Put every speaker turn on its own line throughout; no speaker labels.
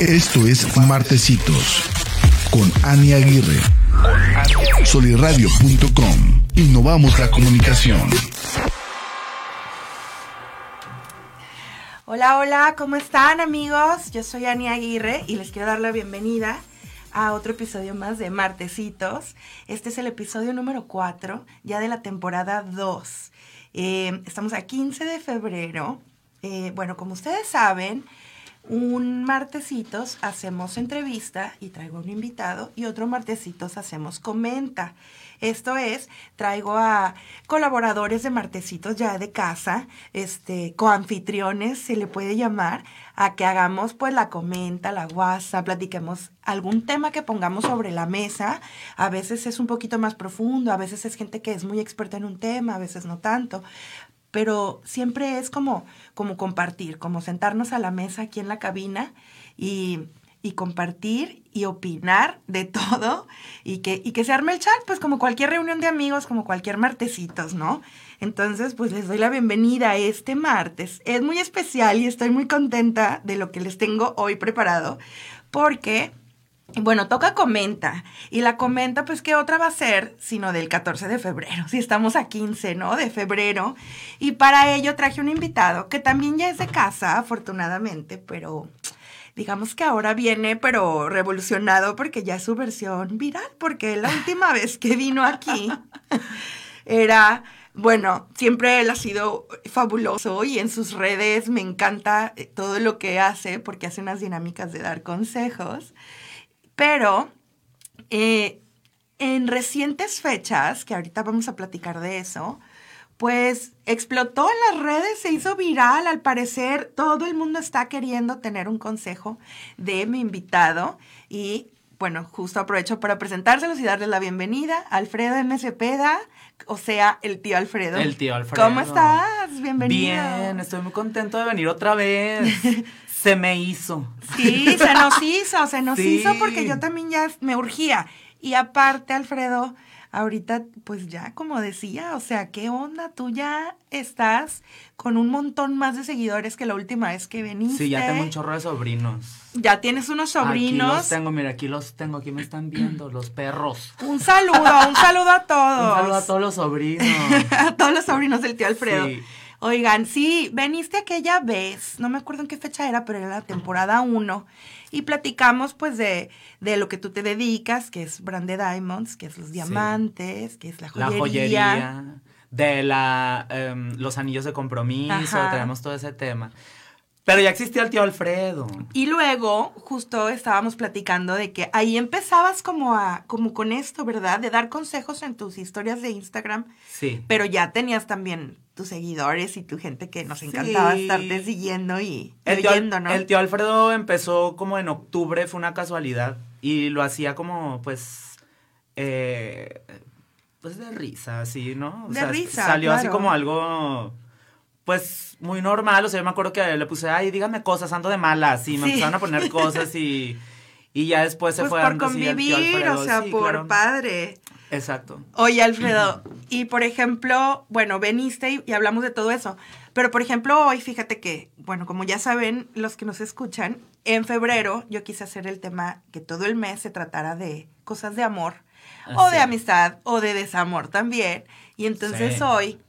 Esto es Martecitos con Ani Aguirre. Soliradio.com. Innovamos la comunicación.
Hola, hola, ¿cómo están amigos? Yo soy Ani Aguirre y les quiero dar la bienvenida a otro episodio más de Martecitos. Este es el episodio número 4, ya de la temporada 2. Eh, estamos a 15 de febrero. Eh, bueno, como ustedes saben, un martesitos hacemos entrevista y traigo un invitado y otro martesitos hacemos comenta. Esto es, traigo a colaboradores de martesitos ya de casa, este, coanfitriones se le puede llamar, a que hagamos pues la comenta, la guasa, platiquemos algún tema que pongamos sobre la mesa. A veces es un poquito más profundo, a veces es gente que es muy experta en un tema, a veces no tanto pero siempre es como, como compartir, como sentarnos a la mesa aquí en la cabina y, y compartir y opinar de todo y que, y que se arme el chat, pues como cualquier reunión de amigos, como cualquier martesitos, ¿no? Entonces, pues les doy la bienvenida a este martes. Es muy especial y estoy muy contenta de lo que les tengo hoy preparado porque bueno, toca comenta. Y la comenta, pues, ¿qué otra va a ser sino del 14 de febrero? Si estamos a 15, ¿no? De febrero. Y para ello traje un invitado que también ya es de casa, afortunadamente, pero digamos que ahora viene, pero revolucionado porque ya es su versión viral, porque la última vez que vino aquí era bueno, siempre él ha sido fabuloso y en sus redes me encanta todo lo que hace porque hace unas dinámicas de dar consejos. Pero eh, en recientes fechas, que ahorita vamos a platicar de eso, pues explotó en las redes, se hizo viral, al parecer todo el mundo está queriendo tener un consejo de mi invitado y bueno, justo aprovecho para presentárselos y darles la bienvenida. Alfredo M. Cepeda, o sea, el tío Alfredo.
El tío Alfredo.
¿Cómo estás? Bienvenido.
Bien, estoy muy contento de venir otra vez. se me hizo.
Sí, se nos hizo, se nos hizo porque yo también ya me urgía. Y aparte, Alfredo, ahorita, pues ya como decía, o sea, ¿qué onda? Tú ya estás con un montón más de seguidores que la última vez que viniste.
Sí, ya tengo un chorro de sobrinos.
Ya tienes unos sobrinos.
Aquí los tengo, mira, aquí los tengo, aquí me están viendo, los perros.
Un saludo, un saludo a todos.
Un saludo a todos los sobrinos.
a todos los sobrinos del tío Alfredo. Sí. Oigan, sí, veniste aquella vez, no me acuerdo en qué fecha era, pero era la temporada 1, y platicamos pues de, de, lo que tú te dedicas, que es Brand Diamonds, que es los diamantes, que es la joyería. La joyería,
de la, em, los anillos de compromiso, tenemos todo ese tema. Pero ya existía el tío Alfredo.
Y luego, justo estábamos platicando de que ahí empezabas como a, como con esto, ¿verdad? De dar consejos en tus historias de Instagram.
Sí.
Pero ya tenías también tus seguidores y tu gente que nos encantaba estarte siguiendo y,
el oyendo, ¿no? El tío Alfredo empezó como en octubre, fue una casualidad. Y lo hacía como, pues, eh, pues de risa, así, ¿no?
de risa.
Salió así como algo pues muy normal, o sea, yo me acuerdo que le puse, ay, dígame cosas, ando de malas, y me empezaron a poner cosas y, y ya después se
pues
fue
por convivir, o sea, por padre.
Exacto.
Oye, Alfredo, y por ejemplo, bueno, veniste y, hablamos de todo eso, pero por ejemplo, hoy fíjate que, bueno, como ya saben los que nos escuchan, en febrero yo quise hacer el tema que todo el mes se tratara de cosas de amor, o de amistad, o de desamor también, y entonces hoy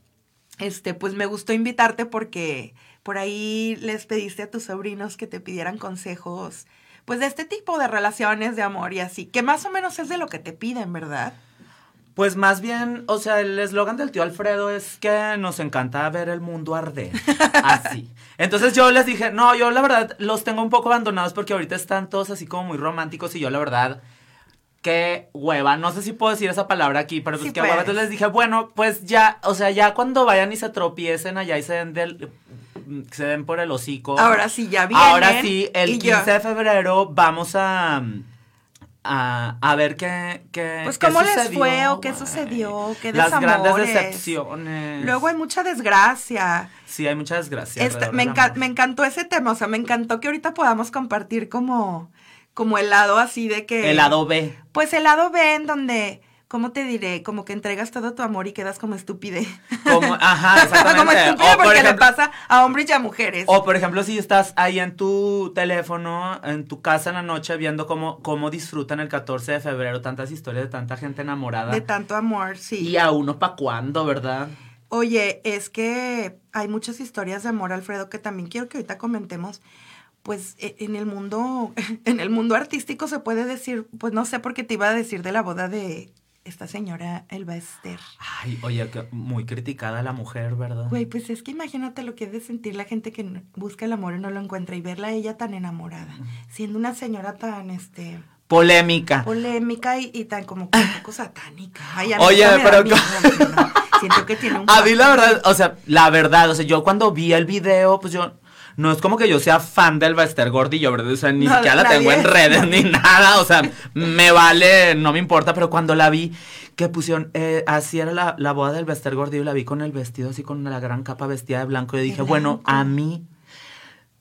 este, pues me gustó invitarte porque por ahí les pediste a tus sobrinos que te pidieran consejos, pues de este tipo de relaciones de amor y así, que más o menos es de lo que te piden, ¿verdad?
Pues más bien, o sea, el eslogan del tío Alfredo es que nos encanta ver el mundo arder. Así. Entonces yo les dije, no, yo la verdad los tengo un poco abandonados porque ahorita están todos así como muy románticos y yo la verdad qué hueva. No sé si puedo decir esa palabra aquí, pero pues qué hueva. Entonces les dije, bueno, pues ya, o sea, ya cuando vayan y se tropiecen allá y se den del se den por el hocico.
Ahora sí, ya vienen.
Ahora sí, el 15 de febrero vamos a, a, ver qué, qué
Pues cómo les fue o qué sucedió, qué
Las grandes decepciones.
Luego hay mucha desgracia.
Sí, hay mucha desgracia.
me, me encantó ese tema, o sea, me encantó que ahorita podamos compartir como como el lado así de que...
El lado B.
Pues el lado B en donde, ¿cómo te diré? Como que entregas todo tu amor y quedas como estúpide.
Como, ajá, exactamente.
como estúpide
O, por
porque le pasa a hombres y a mujeres.
O por ejemplo, si estás ahí en tu teléfono, en tu casa en la noche, viendo cómo, cómo disfrutan el 14 de febrero, tantas historias de tanta gente enamorada.
de tanto amor, sí.
Y a uno pa' cuándo, ¿verdad?
Oye, es que hay muchas historias de amor, Alfredo, que también quiero que ahorita comentemos. Pues e- en el mundo, en el mundo artístico se puede decir, pues no sé por qué te iba a decir de la boda de esta señora Elba Ester.
Ay, oye, muy criticada la mujer, ¿verdad?
Güey, pues es que imagínate lo que es de sentir la gente que busca el amor y no lo encuentra y verla a ella tan enamorada, siendo una señora tan, este,
Polémica.
polémica y, y tan como que un poco satánica. Ay, a mí
Oye, pero
miedo, ¿no? Siento que tiene un
A mí la verdad, o sea, la verdad, o sea, yo cuando vi el video, pues yo, no es como que yo sea fan del Bester Gordillo, ¿verdad? O sea, ni
No,
siquiera la tengo en redes ni nada, o sea, me vale, no me importa, pero cuando la vi, que pusieron, eh, así era la, la boda del Bester Gordillo, la vi con el vestido así, con la gran capa vestida de blanco, y dije, bueno, a mí...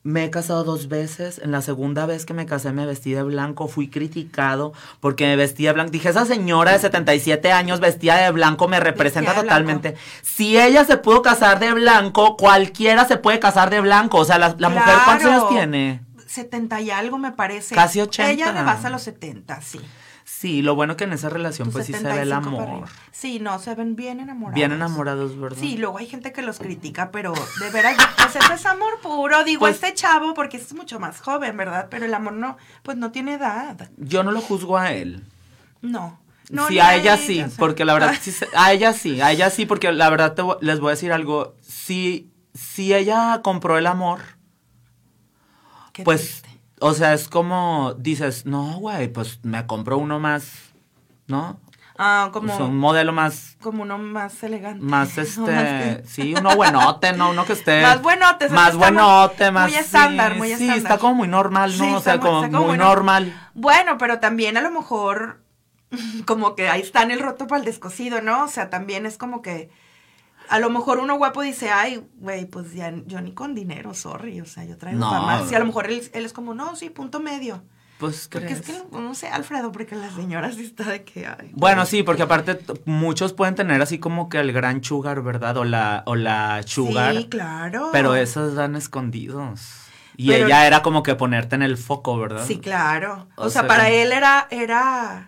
Me he casado dos veces. En la segunda vez que me casé me vestí de blanco. Fui criticado porque me vestí de blanco. Dije, esa señora de 77 años vestida de blanco me representa totalmente. Si ella se pudo casar de blanco, cualquiera se puede casar de blanco. O sea, la, la mujer, ¿cuántos años tiene?
70 y algo me parece.
Casi 80.
Ella le vas a los 70, sí.
Sí, lo bueno que en esa relación pues sí se ve el
75 para
amor.
Sí, no, se ven bien enamorados.
Bien enamorados, ¿verdad?
Sí, luego hay gente que los critica, pero de veras, pues eso es amor puro. Digo,
Pues-
este chavo, porque es mucho más joven, ¿verdad? Pero el amor no, pues no tiene edad.
Yo no lo juzgo a él.
No. no
sí, a ella sí,
o sea.
porque la verdad, sí a ella sí, a ella sí, porque la verdad te les voy a decir algo. Si, si ella compró el amor,
Qué
pues,
triste.
O sea, es como dices, no, güey, pues me compro uno más, ¿no?
Ah, como,
O sea, un modelo más,
como uno más elegante.
más este,
más-
sí, uno buenote, ¿no? Uno que esté.
Más buenote,
Más
muy-
buenote, más.
muy estándar,
sí,
muy
Sí,
estándar.
está como muy normal, ¿no?
Sí,
o sea,
muy-
como muy
bueno.
normal.
Bueno, pero también a lo mejor como que ahí está en el roto para el descosido, ¿no? O sea, también es como que a lo mejor uno guapo dice, ay, güey, pues ya yo ni con dinero, sorry, o sea, yo traigo
No.
Y a lo mejor él, él es como, no, sí, punto medio.
Pues,
Porque es
¿crees?
que, no sé, Alfredo, porque la señora sí está de que, ay.
Bueno, sí, porque aparte muchos pueden tener así como que el gran sugar, ¿verdad? O la, o la sugar.
Sí, claro.
Pero esos dan escondidos. Y
Pero-
ella era como que ponerte en el foco, ¿verdad?
Sí, claro. O,
O
sea,
sea,
para él era, era,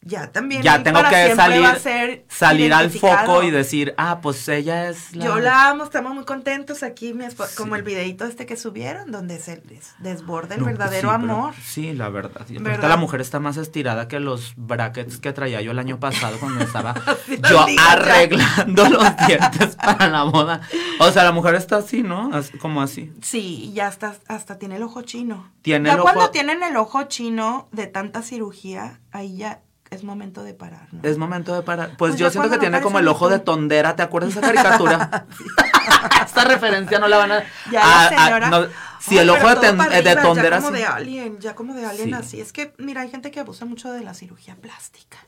ya también.
Ya tengo que salir,
va a ser
salir al foco y decir, ah, pues ella es la...
Yo la amo, estamos muy contentos aquí, mi esposo, como el videito este que subieron, donde se desborda el
No,
verdadero
sí, pero-
amor.
sí, la verdad.
¿Verdad?
la mujer está más estirada que los brackets que traía yo el año pasado cuando estaba yo
ya.
arreglando los dientes para la boda. O sea, la mujer está así, ¿no? Como así.
Sí, ya hasta, hasta tiene el ojo chino.
Tiene
ya
el
cuando tienen el ojo chino de tanta cirugía, ahí ya es momento de parar, ¿no?
Es momento de parar. Pues,
Pues
yo siento que tiene como el ojo de tondera. ¿Te acuerdas de esa caricatura? Esta referencia no la van a.
Ya
a-
la
a-
señora.
no, si el ojo de, ten- de tondera.
Ya como
sí.
de alien, ya como de alien
Sí.
así. Es que, mira, hay gente que abusa mucho de la cirugía plástica.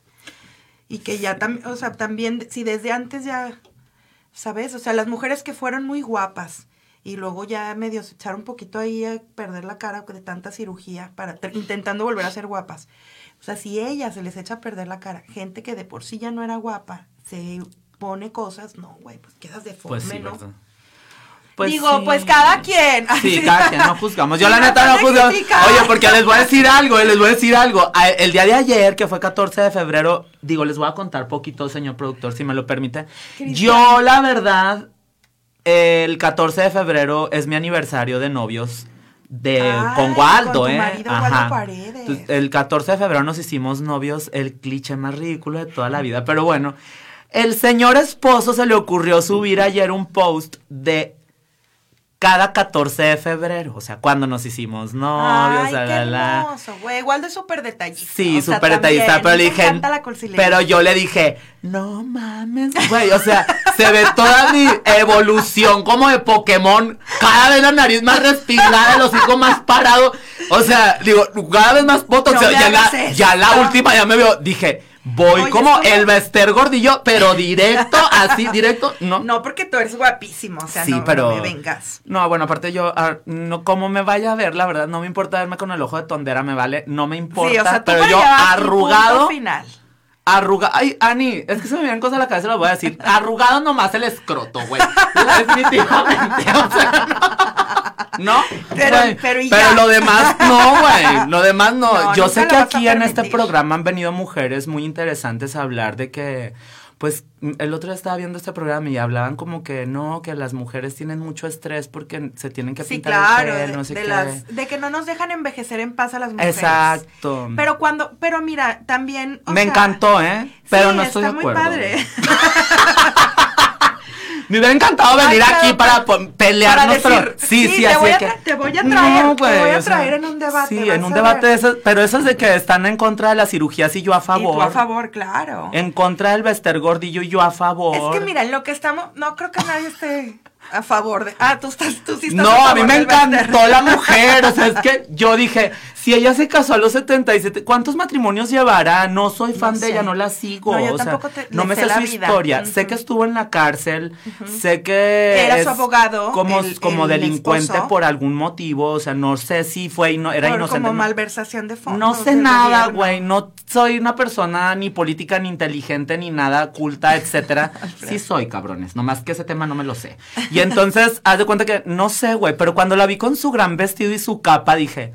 Y que ya también, o sea, también, si desde antes ya, ¿sabes? O sea, las mujeres que fueron muy guapas y luego ya medio se echaron un poquito ahí a perder la cara de tanta cirugía para intentando volver a ser guapas. O sea, si ellas se les echa a perder la cara, gente que de por sí ya no era guapa, se pone cosas, no, güey, pues quedas deforme,
Pues sí,
¿no?
¿verdad?
Digo,
sí.
pues cada quien.
Sí, cada quien no juzgamos. Yo la neta no
criticas.
Oye, porque les voy a decir algo, eh, les voy a decir algo. El día de ayer, que fue 14 de febrero, digo, les voy a contar poquito, señor productor, si me lo permite.
Cristian.
Yo, la verdad, el 14 de febrero es mi aniversario de novios. De,
Ay,
con Waldo,
con tu
¿eh?
marido, Waldo Paredes.
El 14 de febrero nos hicimos novios, el cliché más ridículo de toda la vida. Pero bueno, el señor esposo se le ocurrió subir ayer un post de cada 14 de febrero, o sea, cuando nos hicimos novios,
Ay,
la,
qué
la, la.
hermoso, güey. Waldo es súper detallista.
Sí, súper detallista, pero le dije, pero yo le dije, no mames, güey, o sea, se ve toda mi evolución como de Pokémon, cada vez la nariz más respingada, el hocico más parado, o sea, digo, cada vez más botox,
No
ya, la, ya la última ya me veo, dije, voy
Oye,
como el Bester Gordillo, pero directo, así, directo, no.
No, porque tú eres guapísimo, o sea,
Sí,
no,
pero-
no me vengas.
No, bueno, aparte yo, ah, no, como me vaya a ver, la verdad, no me importa verme con el ojo de tondera, me vale, no me importa,
sí, o sea,
pero yo arrugado,
final.
Arruga, ay, Ani, es que se me vienen cosas a la cabeza, lo voy a decir. Arrugado nomás el escroto, güey. Definitivamente, o sea, no. ¿No?
Pero- pero y
Pero lo demás no, güey. Lo demás no.
No,
Yo sé que aquí en este programa han venido mujeres muy interesantes a hablar de que, pues, el otro día estaba viendo este programa y hablaban como que no, que las mujeres tienen mucho estrés porque se tienen que
Sí,
pintar
claro,
el pelo,
de,
no sé
de
qué.
las, de que no nos dejan envejecer en paz a las mujeres.
Exacto.
Pero cuando, pero mira, también. o
Me
sea,
encantó, ¿eh? Pero
sí,
no estoy
está
de acuerdo.
muy padre.
Me hubiera encantado venir aquí para po- pelear
para
sí, sí,
sí, te
así
voy
de
a
que...
te voy a traer, te
güey,
voy a
o sea,
traer en un debate,
Sí, en un
a
debate,
ver.
esos- pero esos de que están en contra de las cirugías y yo a favor.
Y tú a favor, claro.
En contra del Bester Gordillo y yo a favor.
Es que mira, en lo que estamos, no creo que nadie esté a favor de. Ah, tú estás, tú sí estás
No,
a
a mí
favor
me encantó la mujer. O sea, es que yo dije, si ella se casó a los 77, ¿cuántos matrimonios llevará? No soy fan
No
de
sé.
ella, no la sigo.
No, yo
o sea,
tampoco te-
no me
sé
su
vida.
historia. Sé que estuvo en la cárcel, sé que
Era su
es
abogado,
como,
el-
como
el
delincuente
esposo.
por algún motivo. O sea, no sé si fue era
Por
inocente.
como malversación de fondos.
no sé nada, güey. No soy una persona ni política, ni inteligente, ni nada culta, etcétera. sí soy, cabrones. Nomás que ese tema no me lo sé. Y entonces, haz de cuenta que no sé, güey. Pero cuando la vi con su gran vestido y su capa, dije,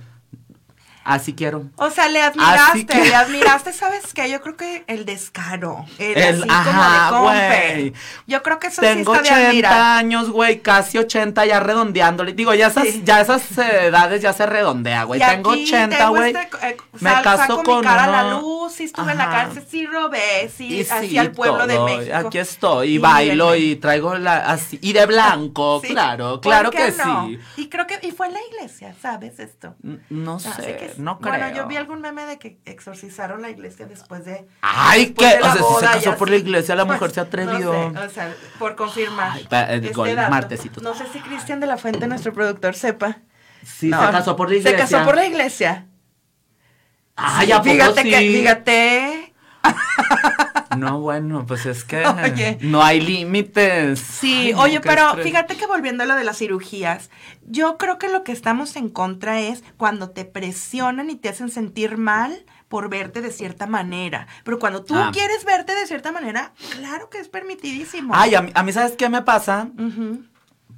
así quiero.
O sea, le admiraste,
que-
le admiraste, ¿sabes qué? Yo creo que el descaro, el,
El-
así
ajá,
como de compe. Yo creo que eso
Tengo
sí está de
80
admirar.
años, güey, casi 80 ya redondeándole. Digo, ya esas,
Sí.
ya esas edades ya se redondea, güey. Tengo
aquí
80,
tengo
güey.
este, eh,
me
sal-
caso
saco
con
mi cara a la luz, sí estuve en la
Ajá.
cárcel, sí robé, sí,
Y
hacia
sí,
el pueblo de
todo.
México.
Aquí estoy, y,
Y
bailo y traigo la así. Y de blanco,
Sí,
claro,
¿por
claro que
no?
sí.
Y creo que, y fue en la iglesia, ¿sabes esto?
N- No
Así
sé,
que-
no creo.
Bueno, yo vi algún meme de que exorcizaron la iglesia después de.
Ay,
después
¿qué?
de la
O sea, si se casó por la iglesia, la
Pues,
mujer se atrevió.
No sé, o sea, por confirmar.
Ay, pa- eh,
este
gol, martesitos.
No sé si Cristian de la Fuente, nuestro productor, sepa.
Sí,
No,
se casó por la iglesia.
Se casó por la iglesia.
Ay, ¿a poco
fíjate
sí?
que, fíjate.
No, bueno, pues es que
Oye.
no hay límites.
Sí,
Ay,
oye, pero
estrés.
fíjate que volviendo a lo de las cirugías, yo creo que lo que estamos en contra es cuando te presionan y te hacen sentir mal por verte de cierta manera. Pero cuando tú
Ah.
quieres verte de cierta manera, claro que es permitidísimo.
Ay, a mí, a mí, ¿sabes qué me pasa?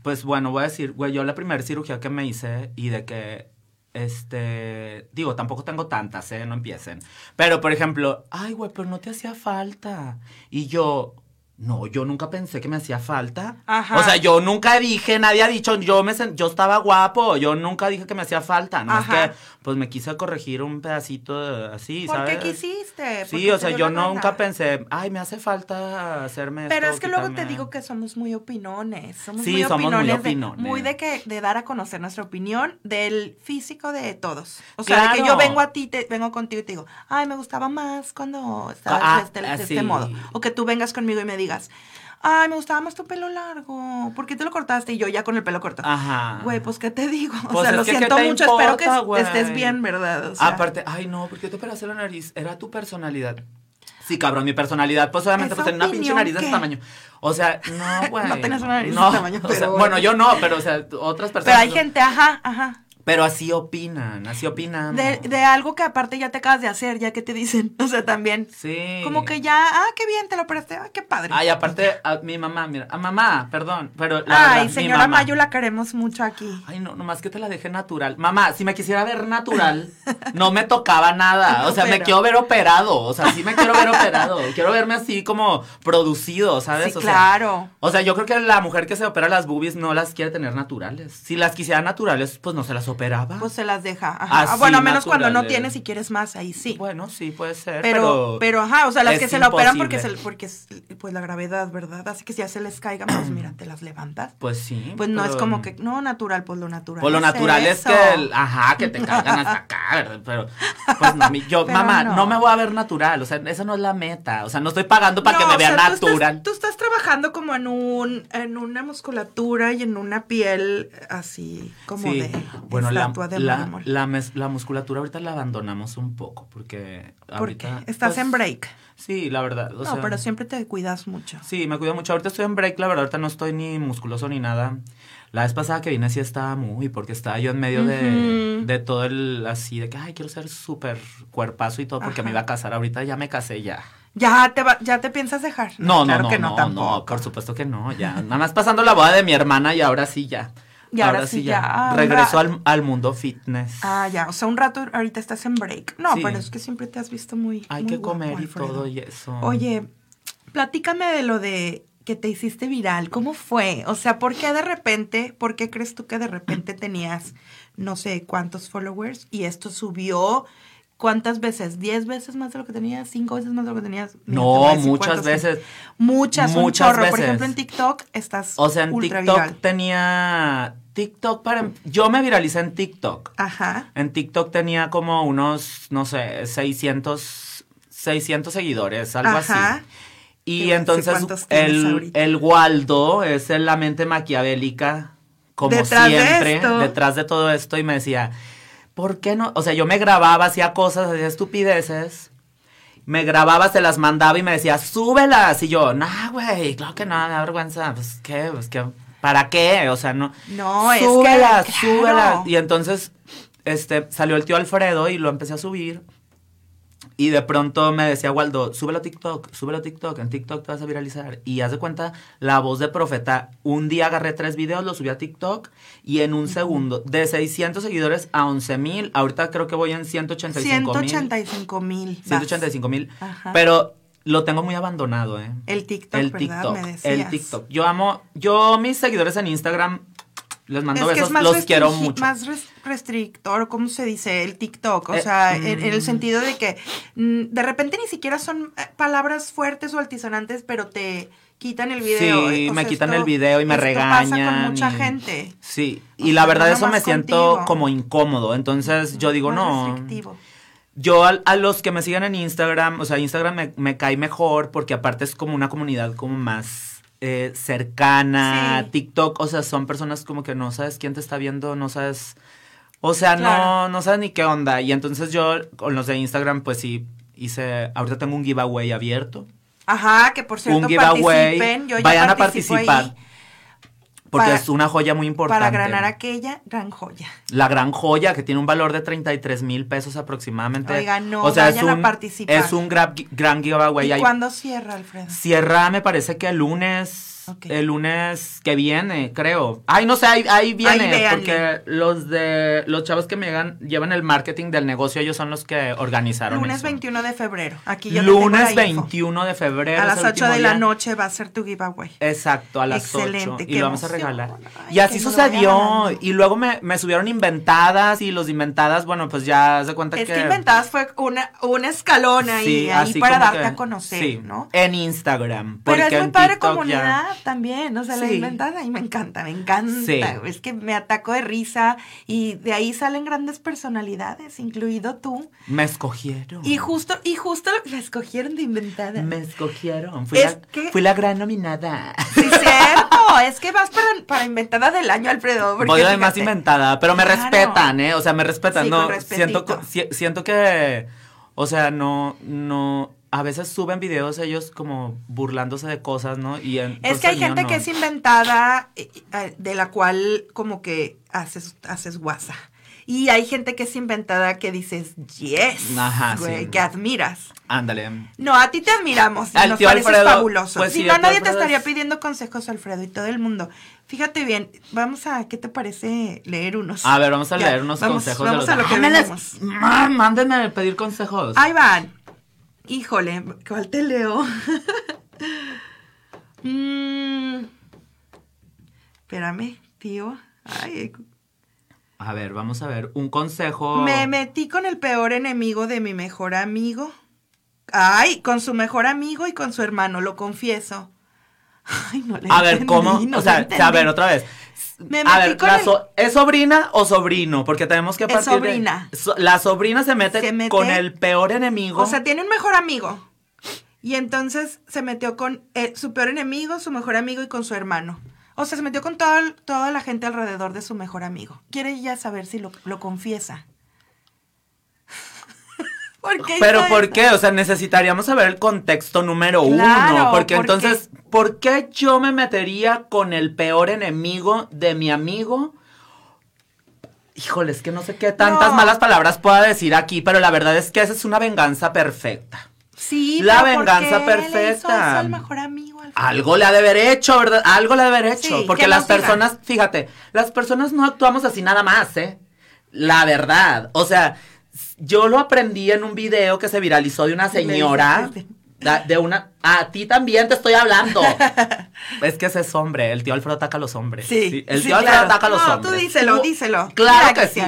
Pues bueno, voy a decir, güey, yo la primera cirugía que me hice y de que, este, digo, tampoco tengo tantas, ¿eh? No empiecen. Pero, por ejemplo, ay, güey, pero no te hacía falta. Y yo, no, yo nunca pensé que me hacía falta.
Ajá.
O sea, yo nunca dije, nadie ha dicho, yo me yo estaba guapo, yo nunca dije que me hacía falta. No es que, pues me quise corregir un pedacito de- así,
¿Por qué quisiste?
Sí, o sea, yo nunca pensé, ay, me hace falta hacerme
Pero
esto,
es que luego te
quitarme".
digo que somos muy opinones. Somos
Sí,
muy
somos muy
opinones. de- muy de que de dar a conocer nuestra opinión del físico de todos. O sea, de que yo vengo a ti, te, vengo contigo y te digo, ay, me gustaba más cuando estabas
Ah,
de este, de este modo. O que tú vengas conmigo y me digas, ay, me gustaba más tu pelo largo. ¿Por qué te lo cortaste? Y yo ya con el pelo corto.
Ajá.
Güey, pues, ¿qué te digo? O
Pues
sea, lo
que, ¿qué
siento mucho. espero que
güey?
estés bien, ¿verdad? O sea,
Aparte, ay no, ¿por qué te operaste la nariz? Era tu personalidad. Sí, cabrón, mi personalidad, pues obviamente,
¿Esa
pues tenía una pinche nariz de ese tamaño. O sea, no, güey.
No tenías una nariz de ese tamaño,
o sea,
pero
bueno. yo no, pero, o sea, otras personas.
pero hay gente, ajá, ajá.
Pero así opinan, así opinan.
De, de algo que aparte ya te acabas de hacer, ya que te dicen. O sea, también.
Sí.
Como que ya, ah, qué bien, te lo operaste, ah, qué padre.
Ay, aparte, a mi mamá, mira, a mamá, perdón, pero la
Ay,
verdad, mi
señora
mamá-
Mayu, la queremos mucho aquí.
Ay, no, nomás que te la deje natural. Mamá, si me quisiera ver natural, no me tocaba nada. O sea, me quiero ver operado. O sea, sí me quiero ver operado. Quiero verme así como producido, ¿sabes?
Sí,
o sea,
claro.
o sea, yo creo que la mujer que se opera las boobies no las quiere tener naturales. Si las quisiera naturales, pues no se las operaba.
Pues se las deja. Ajá.
Así,
Ah, bueno, a menos cuando no tienes y quieres más, ahí sí.
Bueno, sí, puede ser.
pero,
Pero,
pero, ajá, o sea, las que se la operan porque, se, porque es pues la gravedad, ¿verdad? Así que si ya se les caiga, pues mira, te las levantas.
Pues sí.
Pues no es como que, no, natural, pues lo natural.
Pues lo natural es
eso.
que, el- ajá, que te caigan hasta acá, ¿verdad? Pero, pues no, mi- yo,
Pero
mamá,
no.
no. me voy a ver natural, o sea, esa no es la meta, o sea, no estoy pagando para que me
o
vea
sea, tú estás-
natural.
Tú estás, trabajando como en un, en una musculatura y en una piel así como
Sí,
de
bueno, la,
estatua de
la,
mármol.
la, mes- la musculatura ahorita la abandonamos un poco, porque
Porque
ahorita...
estás
pues,
en break.
Sí, la verdad, o
no,
sea,
pero siempre te cuidas mucho.
Sí, me cuido mucho, ahorita estoy en break, la verdad, ahorita no estoy ni musculoso ni nada. La vez pasada que vine sí estaba muy, porque estaba yo en medio de, de todo el así, de que, ay, quiero ser súper cuerpazo y todo, porque me iba a casar. Ahorita ya me casé ya.
¿Ya te, va- ¿Ya te piensas dejar?
No, no,
claro
no,
que
no,
no,
no, por supuesto que no, ya. Nada más pasando la boda de mi hermana y ahora sí ya.
Y ahora sí ya, ah,
Regreso
ra-
al, al mundo fitness.
Ah, ya, o sea, un rato ahorita estás en break. No,
Sí.
pero es que siempre te has visto muy.
Hay
muy
que
guapo,
comer y
Alfredo.
todo y eso.
Oye, platícame de lo de que te hiciste viral. ¿Cómo fue? O sea, ¿por qué de repente, por qué crees tú que de repente tenías no sé cuántos followers y esto subió? ¿Cuántas veces? ¿Diez veces más de lo que tenías? ¿Cinco veces más de lo que tenías? Mira,
No, muchas veces.
Muchas, un
Muchas.
Por
veces.
ejemplo, en TikTok estás
O sea, en
ultra
TikTok
viral.
tenía. TikTok para. Yo me viralicé en TikTok.
Ajá.
En TikTok tenía como unos, no sé, 600, 600 seguidores, algo
Ajá.
así.
Te
Y entonces el, el Waldo es la mente maquiavélica, como
Detrás
siempre, detrás de todo esto, y me decía, ¿por qué no? O sea, yo me grababa, hacía cosas, hacía estupideces, me grababa, se las mandaba y me decía, súbelas. Y yo, nah, güey, claro que no, me da vergüenza. Pues, ¿qué? Pues, ¿qué? ¿Para qué? O sea, no.
No, es que,
súbelas,
claro.
súbelas. Y entonces, este, salió el tío Alfredo y lo empecé a subir. Y de pronto me decía Waldo, súbelo a TikTok, súbelo a TikTok, en TikTok te vas a viralizar. Y haz de cuenta, la voz de profeta, un día agarré tres videos, los subí a TikTok y en un segundo, de 600 seguidores a 11 mil, ahorita creo que voy en 185 mil.
185 mil.
185 mil. Pero lo tengo muy abandonado, ¿eh?
El TikTok,
el
¿verdad?
TikTok,
Me decías.
el TikTok. Yo amo, yo mis seguidores en Instagram les mando
es que
besos,
es más
los quiero mucho.
Más res- restrictor, ¿cómo se dice? El TikTok. O
Eh,
sea, en, en el
mm.
sentido de que mm, de repente ni siquiera son eh, palabras fuertes o altisonantes, pero te quitan el video.
Sí,
O
me
sea,
quitan
esto-
el video y me
esto
regañan.
pasa con mucha
y-
gente.
Sí, y la verdad eso me siento
contigo.
como incómodo. Entonces yo digo,
Más
no.
restrictivo.
Yo al- a, los que me siguen en Instagram, o sea, Instagram me, me cae mejor porque aparte es como una comunidad como más eh, cercana.
Sí.
TikTok, o sea, son personas como que no sabes quién te está viendo, no sabes... O sea, no,
Claro.
no sabes ni qué onda. Y entonces yo con los de Instagram, pues sí, hice... Ahorita tengo un giveaway abierto.
Ajá, que por cierto
un giveaway.
participen. Yo ya
Vayan a participar.
ahí
Porque
Para-
es una joya muy importante.
para ganar aquella gran joya.
La gran joya que tiene un valor de 33 mil pesos aproximadamente.
Oigan, no,
o sea, es
vayan a
un,
participar.
Es un gran, gran giveaway.
¿Y cuándo cierra, Alfredo?
Cierra, me parece que el lunes.
Ok.
El lunes que viene, creo. Ay, no sé, ahí, ahí viene.
Ahí
porque los de los chavos que me llegan, llevan el marketing del negocio, ellos son los que organizaron
Lunes
eso.
21 de febrero. Aquí tengo
Lunes
la info.
21 de febrero.
A
es
las
el
8
último
de la
día.
noche va a ser tu giveaway.
Exacto, a las
Excelente,
8. Y lo vamos a regalar.
Ay,
y así sucedió. Y luego me, me subieron inventadas y los inventadas, bueno, pues ya se cuenta
Es
que...
que inventadas fue una, un escalón ahí,
Sí,
ahí para darte
que-
a conocer,
sí,
¿no?
En Instagram.
Pero es muy padre
TikTok ya-
comunidad también, o sea, la inventada y me encanta, me encanta.
Sí.
Es que me ataco de risa y de ahí salen grandes personalidades, incluido tú.
Me escogieron.
Y justo, y justo la escogieron de inventada.
Me escogieron. Fui,
Es
la,
que-
fui la gran nominada.
Sí, cierto, es que vas para, para inventada del año, Alfredo.
Voy más inventada, pero me
Claro.
respetan, ¿eh? O sea, me respetan.
Sí,
no, siento, siento que, o sea, no, no, a veces suben videos ellos como burlándose de cosas, ¿no? Y en,
Es que hay gente
no.
que es inventada, eh, eh, de la cual como que haces, haces guasa. Y hay gente que es inventada que dices, yes,
Ajá,
güey,
sí.
que admiras.
Ándale.
No, a ti te admiramos. y nos pareces
Alfredo,
fabuloso.
pues
si
sí,
no, nadie te estaría
es-
pidiendo consejos, Alfredo, y todo el mundo. Fíjate bien, vamos a, ¿qué te parece leer unos?
A ver, vamos a
Ya,
leer unos
vamos-
consejos
vamos
de
a
los
lo que
Mándenme pedir consejos.
Ahí van. Híjole, ¿cuál te leo? Mm. Espérame, tío. Ay,
A ver, vamos a ver. Un consejo.
me metí con el peor enemigo de mi mejor amigo. Ay, con su mejor amigo y con su hermano, lo confieso. Ay, no le
A ver, ¿cómo?
no
o sea, a ver, otra vez.
Me
a ver,
con
la
el-
so- ¿es sobrina o sobrino? Porque tenemos que
Es
partir de-
sobrina.
So- la sobrina se mete,
Se mete-
con el peor enemigo.
O sea, tiene un mejor amigo. Y entonces se metió con eh, su peor enemigo, su mejor amigo y con su hermano. O sea, se metió con todo toda la gente alrededor de su mejor amigo. Quiere ya saber si lo, lo confiesa. ¿Por qué
Pero
hizo
¿por qué? O sea, necesitaríamos saber el contexto número
Claro,
uno. Porque
porque-
entonces, ¿por qué yo me metería con el peor enemigo de mi amigo? Híjole, es que no sé qué tantas
No.
malas palabras pueda decir aquí, pero la verdad es que esa es una venganza perfecta.
Sí,
La
pero ¿por
venganza
qué le hizo
perfecta.
eso al mejor amigo? Alfredo?
Algo le ha de haber hecho, ¿verdad? Algo le ha de haber hecho.
Sí,
porque
que
las personas, fíjate, las personas no actuamos así nada más, ¿eh? La verdad. O sea, yo lo aprendí en un video que se viralizó de una señora. De una. A ti también te estoy hablando. es que ese es hombre. El tío Alfredo ataca a los hombres.
Sí,
el
sí,
tío Alfredo
claro.
ataca a los
No,
hombres.
tú díselo, díselo.
Claro que sí.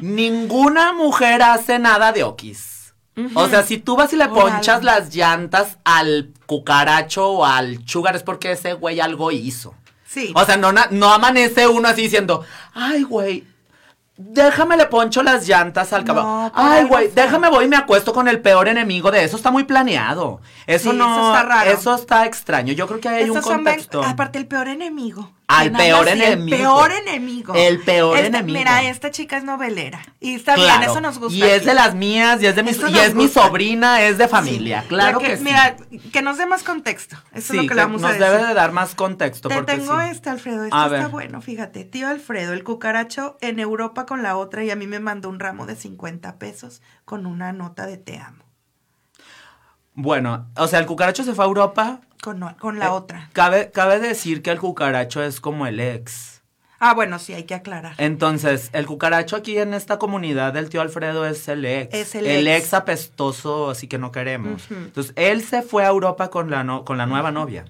Ninguna mujer hace nada de okis. O sea, si tú vas y le ponchas las llantas al cucaracho o al sugar es porque ese güey algo hizo.
Sí.
O sea, no, no amanece uno así diciendo, ay, güey, déjame le poncho las llantas al caballo.
No,
ay, güey, déjame voy y me acuesto con el peor enemigo de eso. Está muy planeado. Eso
Sí,
no,
eso está raro.
eso está extraño. Yo creo que hay un
son
contexto.
aparte el peor enemigo.
Al
¿Quién
peor
así?
enemigo.
El peor enemigo.
El peor
Esta-
enemigo.
Mira, esta chica es novelera. Y está bien,
Claro.
eso nos gusta.
Y es
aquí.
de las mías, y es de mi,
Eso
y
nos
es mi sobrina, es de familia.
Sí.
Claro
La
que, sí.
Mira, que nos dé más contexto. Eso
Sí,
es lo que le vamos
nos
a decir.
debe de dar más contexto.
Te
porque
tengo este, Alfredo. Este
A
está
ver.
bueno, fíjate. Tío Alfredo, el cucaracho en Europa con la otra y a mí me mandó un ramo de 50 pesos con una nota de te amo.
Bueno, o sea, el cucaracho se fue a Europa.
Con, con la
Eh,
otra.
Cabe, cabe decir que el cucaracho es como el ex.
Ah, bueno, sí, hay que aclarar.
Entonces, el cucaracho aquí en esta comunidad del tío Alfredo es el ex.
Es el ex.
ex apestoso, así que no queremos. Entonces, él se fue a Europa con la, no- con la nueva novia.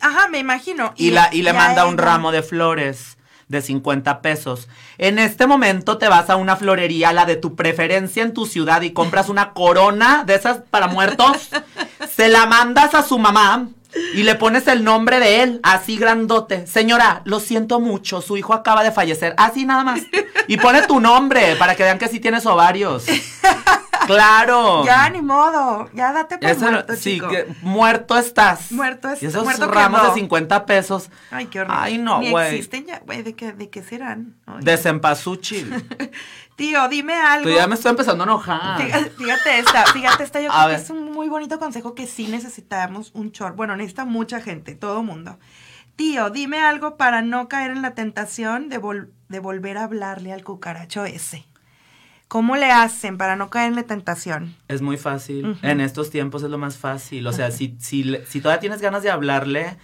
Ajá, me imagino.
Y, la, y le manda un ramo de flores de 50 pesos. En este momento te vas a una florería, la de tu preferencia en tu ciudad, y compras una corona de esas para muertos. se la mandas a su mamá y le pones el nombre de él, así grandote. Señora, lo siento mucho, su hijo acaba de fallecer. Así nada más. Y pone tu nombre para que vean que sí tienes ovarios. Claro.
Ya, ni modo. Ya date por
Eso,
muerto,
sí,
chico.
que muerto estás.
Muerto es-
Y esos
muerto
ramos
quedó.
de 50 pesos.
Ay, qué horrible.
Ay, no, güey.
existen ya, güey. ¿De qué, ¿De qué serán? Ay.
De cempasúchil.
Tío, dime algo.
Tú ya me estoy empezando a enojar.
Fíjate, fíjate esta, fíjate esta, yo
A
creo
ver.
que es un muy bonito consejo que sí necesitamos un short. Bueno, necesita mucha gente, todo mundo. Tío, dime algo para no caer en la tentación de, vol- de volver a hablarle al cucaracho ese. ¿Cómo le hacen para no caer en la tentación?
Es muy fácil. En estos tiempos es lo más fácil. O sea, si, si, si todavía tienes ganas de hablarle,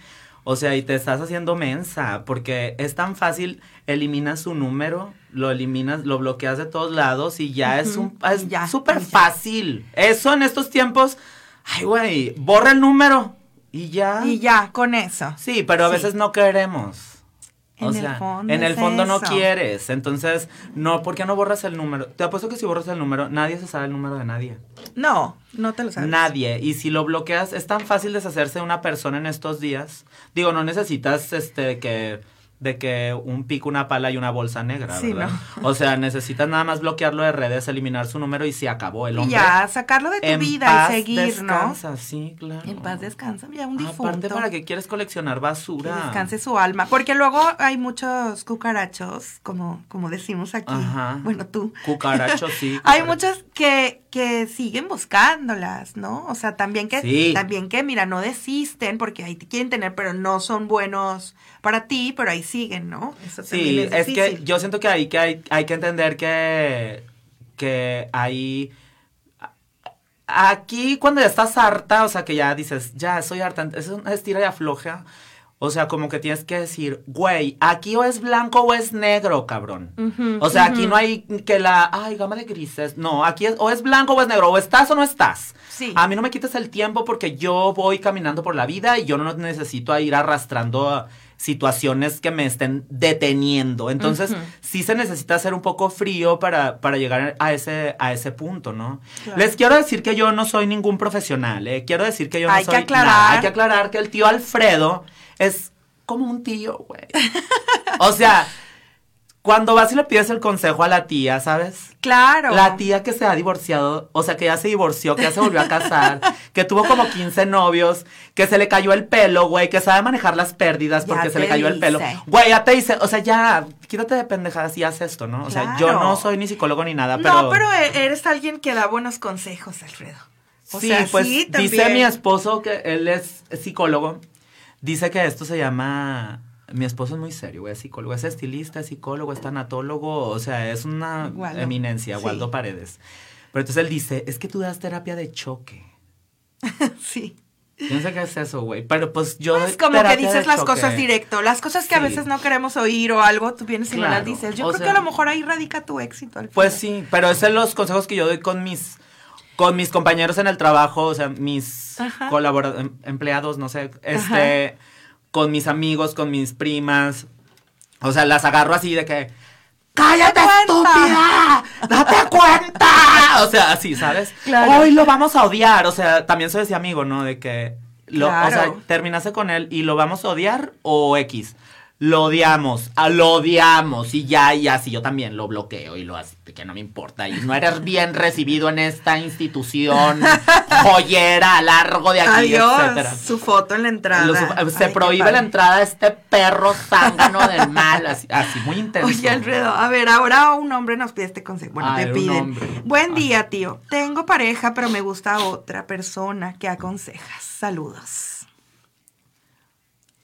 o sea, y te estás haciendo mensa, porque es tan fácil, eliminas su número, lo eliminas, lo bloqueas de todos lados y ya es un es
ya,
súper
ya.
fácil. Eso en estos tiempos, ay, güey, borra el número y ya.
Y ya, con eso.
Sí, pero a
Sí.
veces no queremos. O
En el
sea,
fondo
en el fondo no quieres. Entonces, no, ¿por qué no borras el número? Te apuesto que si borras el número, nadie se sabe el número de nadie.
No, no te lo sabes.
Nadie. Y si lo bloqueas, es tan fácil deshacerse de una persona en estos días. Digo, no necesitas este que de que un pico, una pala y una bolsa negra,
Sí,
¿verdad? O sea, necesitas nada más bloquearlo de redes, eliminar su número y se acabó el
Y
hombre.
ya, sacarlo de tu
en
vida
paz
y seguir,
descansa, sí, claro.
¿no? En paz descansa, ya un difunto.
Aparte, ¿para qué quieres coleccionar
Que
basura?
descanse su alma. Porque luego hay muchos cucarachos, como, como decimos aquí.
Ajá.
Bueno, tú.
Cucaracho, sí.
Hay muchos que, que siguen buscándolas, ¿no? O sea, también que,
Sí.
también que, mira, no desisten porque ahí te quieren tener, pero no son buenos para ti, pero ahí siguen, ¿no? Eso
Sí, es,
es,
que yo siento que hay que, hay, hay que entender que, que hay... Aquí cuando ya estás harta, o sea, que ya dices, ya soy harta, es una estira y afloja. O sea, como que tienes que decir, güey, aquí o es blanco o es negro, cabrón. O sea, aquí no hay que la, ay, gama de grises. No, aquí es, o es blanco o es negro, o estás o no estás.
Sí.
A mí no me quites el tiempo porque yo voy caminando por la vida y yo no necesito ir arrastrando situaciones que me estén deteniendo. Entonces, sí se necesita ser un poco frío para, para llegar a ese, a ese punto, ¿no?
Claro.
Les quiero decir que yo no soy ningún profesional, ¿eh? Quiero decir que yo no
Hay que
soy
aclarar.
nada. Hay que aclarar que el tío Alfredo es como un tío, güey. O sea, Cuando vas y le pides el consejo a la tía, ¿sabes?
Claro.
La tía que se ha divorciado, o sea, que ya se divorció, que ya se volvió a casar, que tuvo como 15 novios, que se le cayó el pelo, güey, que sabe manejar las pérdidas
Ya
porque se le cayó el pelo. Güey, ya te dice, o sea, ya, quítate de pendejadas y haz esto, ¿no? O sea, yo no soy ni psicólogo ni nada, pero...
No, pero e- eres alguien que da buenos consejos, Alfredo. O
sí,
sea,
pues
sí,
dice mi esposo que él es psicólogo, dice que esto se llama... Mi esposo es muy serio, güey, es psicólogo, es estilista, es psicólogo, es tanatólogo, o sea, es una
Waldo.
eminencia,
Sí.
Waldo Paredes. Pero entonces él dice, es que tú das terapia de choque.
Sí.
Yo no sé qué es eso, güey, pero pues yo...
Es
doy
como que dices las
choque.
cosas directo. Las cosas que a veces no queremos oír o algo, tú vienes y me las
Claro,
dices. Yo
o
creo
sea-
que a lo mejor ahí radica tu éxito, Alfredo.
Pues sí, pero esos son los consejos que yo doy con mis con mis compañeros en el trabajo, o sea, mis colaboradores, empleados, no sé, este, con mis amigos, con mis primas, o sea, las agarro así de que, ¡cállate, estúpida! ¡Date cuenta! O sea, así, ¿sabes?
Claro.
Hoy lo vamos a odiar, o sea, también soy ese amigo, ¿no? De que, lo, o sea, terminaste con él y lo vamos a odiar o X. Lo odiamos, a lo odiamos y ya, y así yo también lo bloqueo y lo hace, que no me importa. Y no eres bien recibido en esta institución joyera, largo de aquí,
Adiós.
etcétera.
Su foto en la entrada.
Lo su- se
Ay,
prohíbe la entrada de este perro zángano del mal, así, así, muy intenso.
Oye, Alfredo, a ver, ahora un hombre nos pide este consejo. Bueno,
Ay,
te piden. Buen
Ay.
día, tío. Tengo pareja, pero me gusta otra persona. ¿Qué aconsejas? Saludos.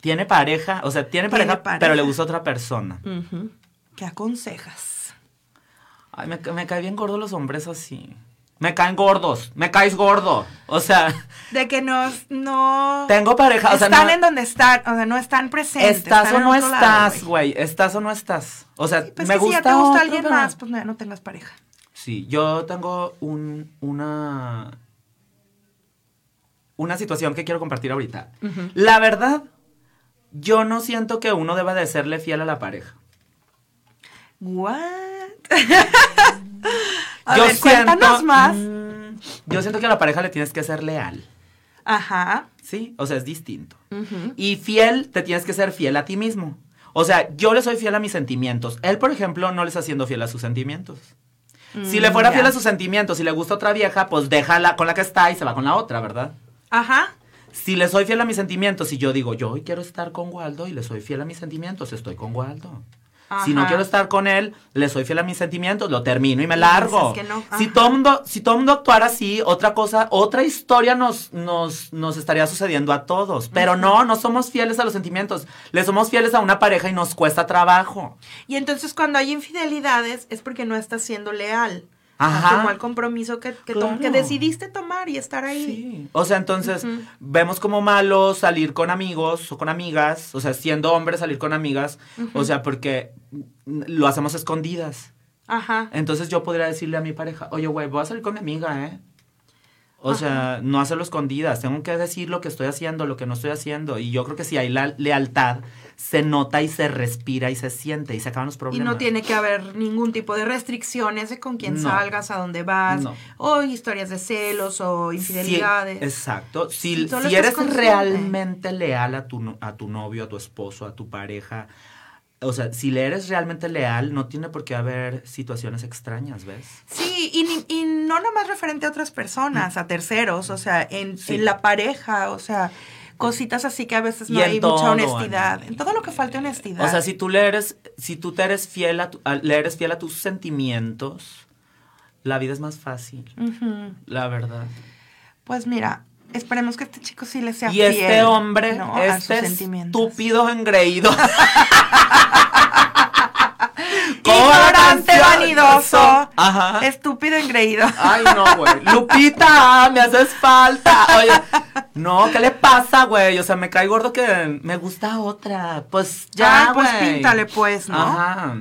Tiene pareja, o sea, tiene
Tiene
pareja,
pareja.
pero le gusta otra persona.
¿Qué aconsejas?
Ay, me, me caen bien gordos los hombres así. Me caen gordos, me caes gordo. O sea,
De que no, no
tengo pareja, o sea,
están
no-
en donde están, o sea, no están presentes.
Estás
están
o no estás, güey. Estás o no estás. O sea,
Pues
me
que si
gusta.
ya te gusta
otro,
alguien
pero-
más, pues no, no tengas pareja.
Sí, yo tengo un, una. Una situación que quiero compartir ahorita. La verdad, yo no siento que uno deba de serle fiel a la pareja.
What? a
yo
ver, cuéntanos más.
mm, yo siento que a la pareja le tienes que ser leal.
Ajá.
¿Sí? O sea, es distinto. Y fiel, te tienes que ser fiel a ti mismo. O sea, yo le soy fiel a mis sentimientos. Él, por ejemplo, no le está siendo fiel a sus sentimientos. Si le
Mm,
fuera fiel a sus sentimientos y le gusta otra vieja, pues déjala con la que está y se va con la otra, ¿verdad?
Ajá.
Si le soy fiel a mis sentimientos y yo digo, yo hoy quiero estar con Waldo y le soy fiel a mis sentimientos, estoy con Waldo. Si no
Ajá.
quiero estar con él, le soy fiel a mis sentimientos, lo termino y me largo.
dices que no.
Si
Ajá.
todo mundo, si todo mundo actuara así, otra cosa, otra historia nos, nos, nos estaría sucediendo a todos. Pero no, no somos fieles a los sentimientos. Le somos fieles a una pareja y nos cuesta trabajo.
Y entonces cuando hay infidelidades es porque no estás siendo leal.
Ajá.
Como el compromiso que, que,
Claro.
que decidiste tomar y estar ahí.
Sí. O sea, entonces vemos como malo salir con amigos o con amigas, o sea, siendo hombre salir con amigas, o sea, porque lo hacemos escondidas.
Ajá.
Entonces yo podría decirle a mi pareja, oye, güey, voy a salir con mi amiga, ¿eh? O
Ajá.
sea, no hacerlo escondidas, tengo que decir lo que estoy haciendo, lo que no estoy haciendo. Y yo creo que si hay la lealtad, se nota y se respira y se siente y se acaban los
Y
problemas.
no tiene que haber ningún tipo de restricciones de con quién
No.
salgas, a dónde vas,
No.
o historias de celos o
Sí,
infidelidades.
exacto. Si,
Si
eres
consciente.
realmente leal a tu, a tu novio, a tu esposo, a tu pareja, o sea, si le eres realmente leal, no tiene por qué haber situaciones extrañas, ¿ves?
Sí, y, y no nomás referente a otras personas, a terceros, o sea, en,
Sí.
en la pareja, o sea, cositas así que a veces no
Y
hay
todo,
mucha honestidad. En todo lo que falte honestidad.
O sea, si tú le eres, si tú te eres fiel a, tu- a- le eres fiel a tus sentimientos, la vida es más fácil, la verdad.
Pues mira, esperemos que este chico sí le sea
Y
fiel.
este hombre,
¿no?
este estúpido engreído. ¿Cómo va la
Ignorante, vanidoso,
Ajá.
estúpido engreído.
Ay, no, güey. Lupita, me haces falta. Oye, no, ¿qué le pasa, güey? O sea, me cae gordo que me gusta otra. Pues ya,
Ay, pues
güey.
píntale, pues, ¿no?
Ajá.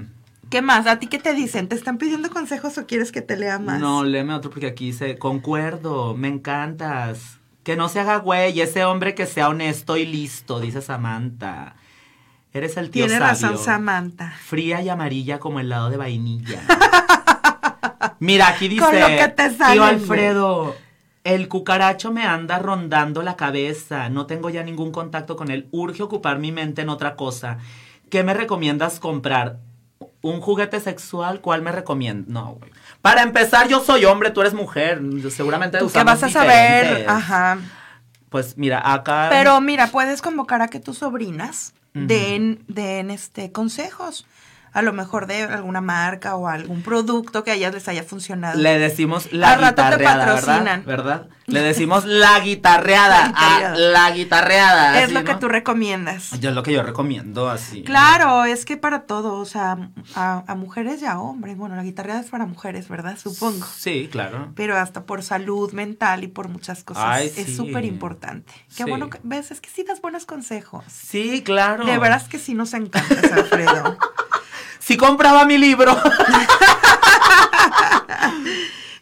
¿Qué más? ¿A ti qué te dicen? ¿Te están pidiendo consejos o quieres que te lea más?
No, léeme otro porque aquí dice, concuerdo, me encantas. Que no se haga güey, ese hombre que sea honesto y listo, dice Samantha. Eres el tío
Tiene
sabio.
razón Samantha.
Fría y amarilla como helado de vainilla. Mira, aquí dice,
Con lo que te
tío. Alfredo, el cucaracho me anda rondando la cabeza, no tengo ya ningún contacto con él, urge ocupar mi mente en otra cosa. ¿Qué me recomiendas comprar? un juguete sexual, ¿cuál me recomiendo? No, güey. Para empezar, yo soy hombre, tú eres mujer. Seguramente
¿Tú qué vas a saber? Ajá.
Pues mira, acá.
Pero mira, puedes convocar a que tus sobrinas Den, den este consejos. A lo mejor de alguna marca o algún producto que a ellas les haya funcionado.
Le decimos la
Al rato te
guitarreada, ¿verdad?
patrocinan.
¿verdad? Le decimos la guitarreada.
La guitarreada.
la guitarreada.
es
así,
lo que tú recomiendas.
Yo es lo que yo recomiendo, así.
Claro, es que para todo, o sea, a, a mujeres y a hombres. Bueno, la guitarra es para mujeres, ¿verdad? Supongo.
Sí, claro.
Pero hasta por salud mental y por muchas cosas
Ay,
es
sí.
súper importante. Qué
Sí.
bueno que ves, es que sí das buenos consejos.
Sí, claro.
De veras que sí nos encantas, Alfredo.
Si compraba mi libro.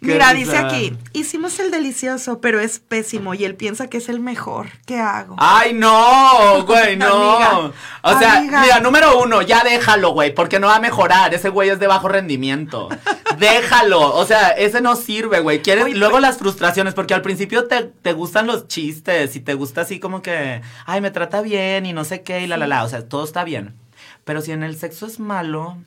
Mira, dice aquí, hicimos el delicioso, pero es pésimo y él piensa que es el mejor. ¿Qué hago?
Ay, no, güey, no.
Amiga,
o sea,
amiga.
mira, número uno, ya déjalo, güey, porque no va a mejorar. Ese güey es de bajo rendimiento. déjalo. O sea, ese no sirve, güey. Quieres,
Oye,
luego las frustraciones, porque al principio te, te gustan los chistes y te gusta así como que, ay, me trata bien y no sé qué y la, la, la. O sea, todo está bien. Pero si en el sexo es malo,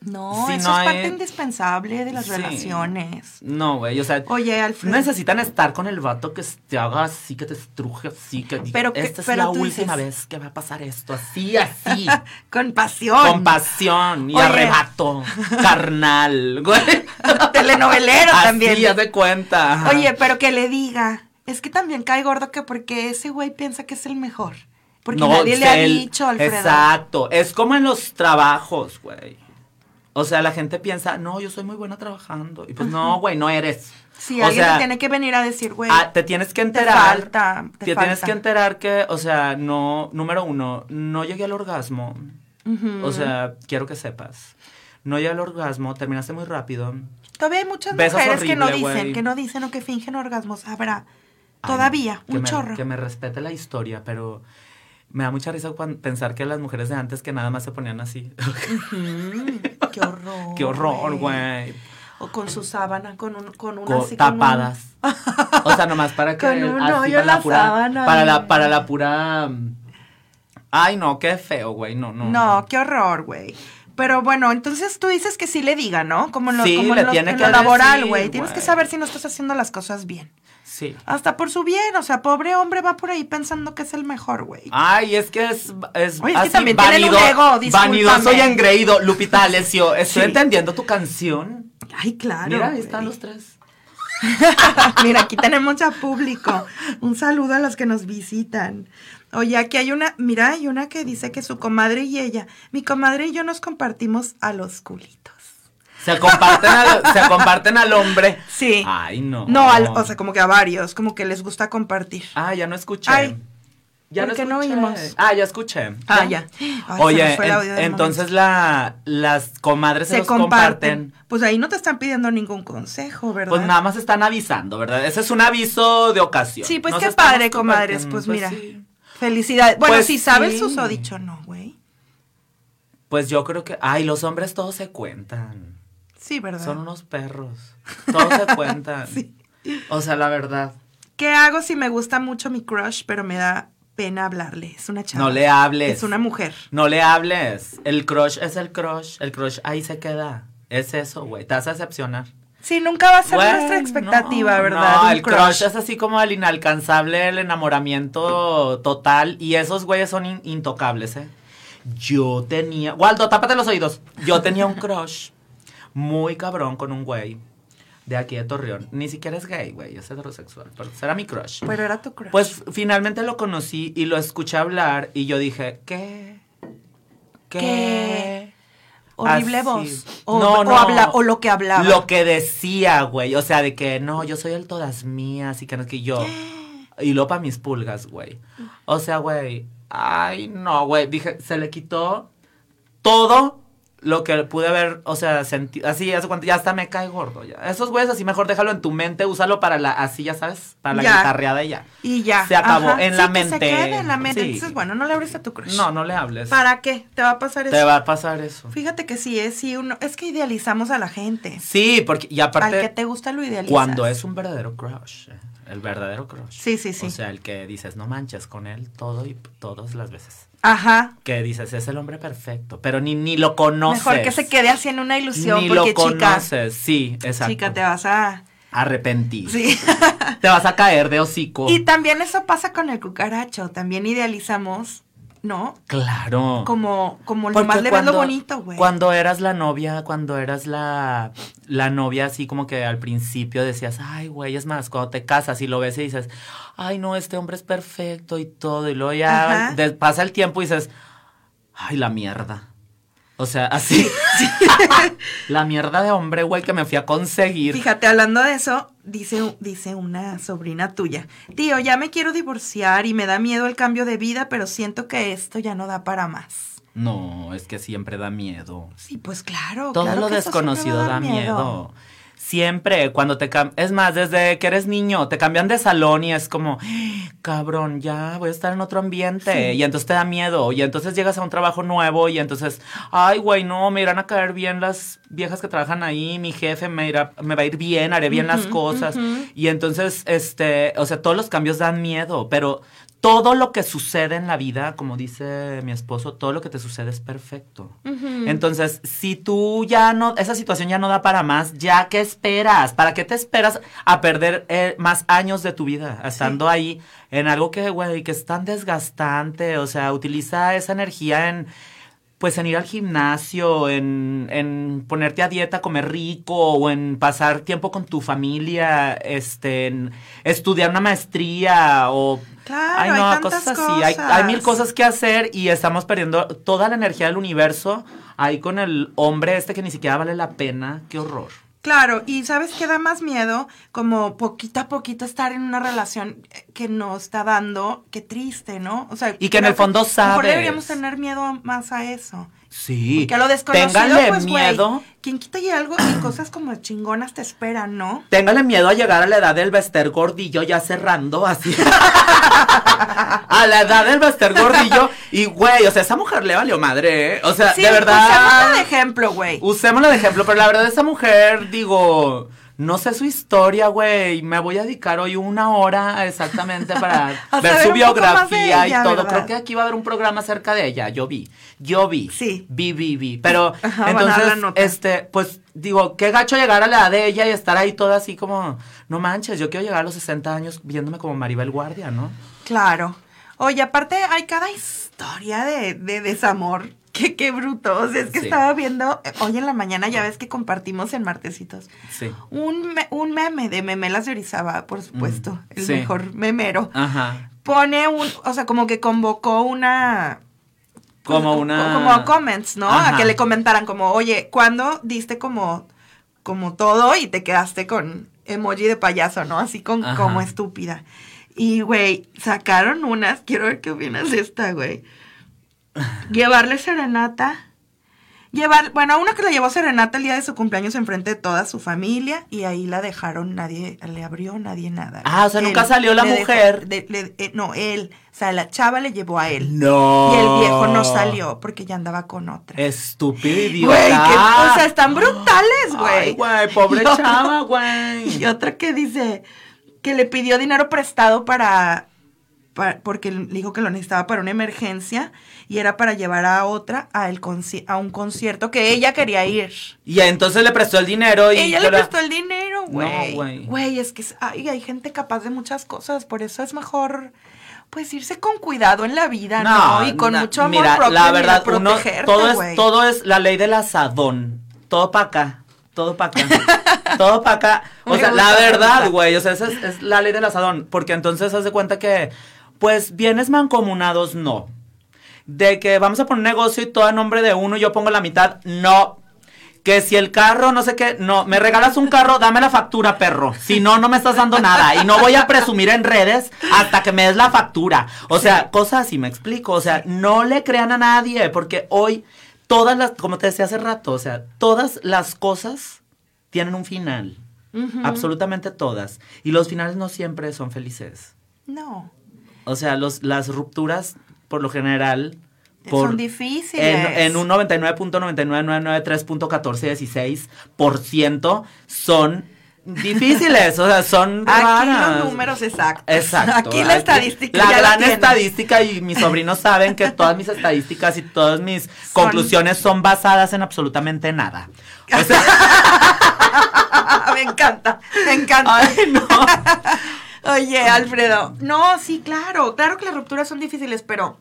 No,
Si
eso
no
es parte
hay-
indispensable de las
Sí.
relaciones.
no, güey. O sea,
Oye, Alfredo.
necesitan estar con el vato que te haga así, que te estruje así, que
Pero que-
esta es
pero
la última
dices-
vez que va a pasar esto, así, así.
Con pasión.
Con pasión y
Oye.
arrebato carnal, güey.
Telenovelero
Así,
también.
ya de cuenta. ajá.
Oye, pero que le diga. Es que también cae gordo que porque ese güey piensa que es el mejor. Porque
No,
nadie le ha dicho, Alfredo.
Exacto. Es como en los trabajos, güey. O sea, la gente piensa, no, yo soy muy buena trabajando. Y pues no, güey, no eres.
Si
o
alguien
sea,
te tiene que venir a decir, güey,
ah, te tienes que
te
enterar.
falta, te,
te tienes
falta.
que enterar que, o sea, no, número uno, no llegué al orgasmo.
Ujú.
O sea, quiero que sepas. No llegué al orgasmo, terminaste muy rápido.
Todavía hay muchas
Besas
mujeres que no
horrible,
dicen,
güey.
que no dicen o que fingen orgasmos. Habrá.
Ay,
Todavía,
que
un
me,
chorro.
Que me respete la historia, pero me da mucha risa pensar que las mujeres de antes que nada más se ponían así.
Qué horror.
Qué horror, güey.
O con su sábana, con, un, con una así, con un-
tapadas. O sea, nomás para que
Con un
así
hoyo
para la
la
pura
sábana,
para la
amiga.
para la pura Ay, no, qué feo, güey. No, no.
No, qué horror, güey. Pero bueno, entonces tú dices que sí le diga, ¿no? Como en lo,
Sí,
como
le
en
tiene
en
que
lo laboral, güey. Tienes que saber si no estás haciendo las cosas bien.
Sí.
Hasta por su bien, o sea, pobre hombre va por ahí pensando que es el mejor, güey.
Ay, es que es, es
Oye, es que también tienen un ego,
vanidoso y engreído. Lupita Alessio, estoy
Sí.
entendiendo tu canción.
Ay, claro.
Mira, ahí están los tres.
Mira, aquí tenemos ya público. Un saludo a los que nos visitan. Oye, aquí hay una, mira, hay una que dice que su comadre y ella, mi comadre y yo nos compartimos a los culitos.
Se comparten al, se comparten al hombre.
Sí.
Ay, no.
No, al- o sea, como que a varios, como que les gusta compartir.
Ah, ya no escuché.
Ay,
ya
¿por qué no oímos?
Ah, ya escuché.
Ah, ya. Ay,
Oye,
el
en- entonces la, las comadres se,
se
los
comparten.
comparten.
Pues ahí no te están pidiendo ningún consejo, ¿verdad?
Pues nada más están avisando, ¿verdad? Ese es un aviso de ocasión.
Sí, pues
Nos
qué padre, comadres.
compartiendo,
Pues mira,
sí.
felicidades. Bueno,
Pues
si sabes
sí.
susodicho, no, güey.
Pues yo creo que. Ay, los hombres todos se cuentan.
Sí, ¿verdad?
Son unos perros. Todos se cuentan.
Sí.
O sea, la verdad.
¿Qué hago si me gusta mucho mi crush, pero me da pena hablarle? Es una chava.
No le hables.
Es una mujer.
No le hables. El crush es el crush. El crush ahí se queda. Es eso, güey. Te vas a decepcionar.
Sí, nunca va a ser nuestra expectativa,
no,
¿verdad?
No, el crush. es así como el inalcanzable, el enamoramiento total. Y esos güeyes son in- intocables, ¿eh? Yo tenía. Waldo, tápate los oídos. Yo tenía un crush muy cabrón con un güey de aquí de Torreón. Ni siquiera es gay, güey. Es heterosexual. Pero será mi crush.
Pero era tu crush.
Pues finalmente lo conocí y lo escuché hablar y yo dije, ¿qué? ¿Qué?
¿Qué? Horrible
Así.
voz. O,
No,
o
no.
habla- o lo que hablaba.
Lo que decía, güey. O sea, de que no, yo soy el todas mías y que no es que yo. Y lo para mis pulgas, güey. O sea, güey. Ay, no, güey. Dije, se le quitó todo lo que pude haber, o sea, sentido. Así, hace cuánto, ya hasta me cae gordo. Ya. Esos güeyes, así mejor déjalo en tu mente, úsalo para la, así, ya sabes, para la
Ya.
guitarreada y ya.
Y ya.
Se acabó,
Ajá.
en
Sí,
la
que
mente.
se quede en la mente.
Sí.
Entonces, bueno, no le abres a tu crush.
No, no le hables.
¿Para qué? ¿Te va a pasar eso?
Te va a pasar eso.
Fíjate que sí, es, sí, uno, es que idealizamos a la gente.
Sí, porque, y aparte.
Al que te gusta lo idealizas.
Cuando es un verdadero crush, eh, el verdadero crush.
Sí, sí, sí.
O sea, el que dices, no manches con él todo y todas las veces.
Ajá.
que dices, es el hombre perfecto, pero ni, ni lo conoces.
Mejor que se quede así en una ilusión,
Ni
porque
lo
chica,
conoces, sí, exacto.
chica, te vas a...
Arrepentir.
Sí.
Te vas a caer de hocico.
y también eso pasa con el cucaracho, también idealizamos, ¿no?
Claro.
Como, como
Porque
nomás le ves lo bonito, güey.
Cuando eras la novia, cuando eras la, la novia, así como que al principio decías, ay, güey, es más, cuando te casas y lo ves y dices, ay, no, este hombre es perfecto y todo, y luego ya de- pasa el tiempo y dices, ay, la mierda. O sea, así. la mierda de hombre, güey, que me fui a conseguir.
Fíjate, hablando de eso, dice, dice una sobrina tuya, tío, ya me quiero divorciar y me da miedo el cambio de vida, pero siento que esto ya no da para más.
No, es que siempre da miedo.
Sí, pues claro.
Todo
claro
lo desconocido da miedo. Siempre, cuando te cambian, es más, desde que eres niño, te cambian de salón y es como, "Ah, cabrón, ya voy a estar en otro ambiente.
Sí.
Y entonces te da miedo. Y entonces llegas a un trabajo nuevo y entonces, ay, güey, no, me irán a caer bien las viejas que trabajan ahí, mi jefe me, irá, me va a ir bien, haré bien las cosas. Y entonces, este, o sea, todos los cambios dan miedo, pero todo lo que sucede en la vida, como dice mi esposo, todo lo que te sucede es perfecto. Entonces, si tú ya no, esa situación ya no da para más, ¿ya qué esperas? ¿Para qué te esperas a perder eh, más años de tu vida estando ahí en algo que, güey, que es tan desgastante? O sea, utiliza esa energía en, pues, en ir al gimnasio, en, en ponerte a dieta, comer rico, o en pasar tiempo con tu familia, este, en estudiar una maestría, o
Claro,
Ay, no, cosas así. Hay, hay mil cosas que hacer y estamos perdiendo toda la energía del universo ahí con el hombre este que ni siquiera vale la pena. Qué horror.
Claro, y ¿sabes qué da más miedo? Como poquito a poquito estar en una relación que nos está dando, qué triste, ¿no? O sea,
Y que en el fondo
mejor
sabes.
deberíamos tener miedo más a eso.
Sí.
Que lo desconocido,
Téngale
pues,
miedo.
quien quita y algo y cosas como chingonas te esperan, ¿no?
Téngale miedo a llegar a la edad del Bester Gordillo ya cerrando así. a la edad del Bester Gordillo. Y, güey, o sea, esa mujer le valió madre, ¿eh? O sea,
Sí,
de verdad.
usémosla de ejemplo, güey.
Usémosla de ejemplo, pero la verdad, esa mujer, digo, no sé su historia, güey. Me voy a dedicar hoy una hora exactamente para ver su biografía
ella,
y todo.
¿verdad?
Creo que aquí va a haber un programa acerca de ella. Yo vi, yo vi.
Sí.
Vi, vi, vi. Pero,
Ajá,
entonces, este, pues, digo, qué gacho llegar a la edad de ella y estar ahí toda así como, no manches, yo quiero llegar a los 60 años viéndome como Maribel Guardia, ¿no?
Claro. Oye, aparte hay cada historia de, de desamor. Qué, qué bruto. O sea, es que
Sí.
estaba viendo eh, hoy en la mañana, ya ves que compartimos en Martesitos,
Sí.
un, me- un meme de Memelas de Orizaba, por supuesto,
Mm,
el
sí.
mejor memero.
Ajá.
Pone un, o sea, como que convocó una...
Como una-
Como comments, ¿no?
Ajá.
A que le comentaran como, oye, ¿cuándo diste como, como todo y te quedaste con emoji de payaso, ¿no? Así con,
Ajá.
como estúpida. Y, güey, sacaron unas, quiero ver qué opinas de esta, güey. Llevarle serenata. Llevar, bueno, a una que le llevó serenata el día de su cumpleaños enfrente de toda su familia y ahí la dejaron, nadie le abrió, nadie nada.
Ah, o sea, nunca salió la
dejó-
mujer.
de- le- eh, no, él. O sea, la chava le llevó a él.
No.
Y el viejo no salió porque ya andaba con otra.
Estúpido idiota.
Güey, qué- o sea, están brutales, güey.
Ay, güey, pobre
Y
chava, güey.
Y otra que dice que le pidió dinero prestado para, para- porque le dijo que lo necesitaba para una emergencia y era para llevar a otra a, el conci- a un concierto que ella quería ir.
Y entonces le prestó el dinero y.
ella le
la-
prestó el dinero, güey.
No, güey.
Güey, es que ay, hay gente capaz de muchas cosas, por eso es mejor pues irse con cuidado en la vida, ¿no? Y con mucho amor
Mira,
propio
la
y
verdad,
de
uno, todo es, todo es la ley del asadón. Todo para acá. Todo para acá. todo para acá. O
Me
sea,
gusta,
la verdad, güey. O sea, esa es, es la ley del asadón. Porque entonces haz de cuenta que, pues, bienes mancomunados, no. De que vamos a poner un negocio y todo a nombre de uno y yo pongo la mitad, no. Que si el carro, no sé qué, no, me regalas un carro, dame la factura, perro. Si no, no me estás dando nada. Y no voy a presumir en redes hasta que me des la factura. O sea, cosas así, me explico. O sea, no le crean a nadie, porque hoy todas las, como te decía hace rato, o sea, todas las cosas tienen un final. Absolutamente todas. Y los finales no siempre son felices.
No.
O sea, los, las rupturas, por lo general, por,
Son difíciles.
en, en un 99.99993.1416% son difíciles, o sea, son
Aquí
raras.
los números exactos.
Exacto.
Aquí la estadística.
La gran estadística y mis sobrinos saben que todas mis estadísticas y todas mis conclusiones son basadas en absolutamente nada. O sea,
me encanta, me encanta.
ay, no.
Oye, Alfredo. No, sí, claro. Claro que las rupturas son difíciles, pero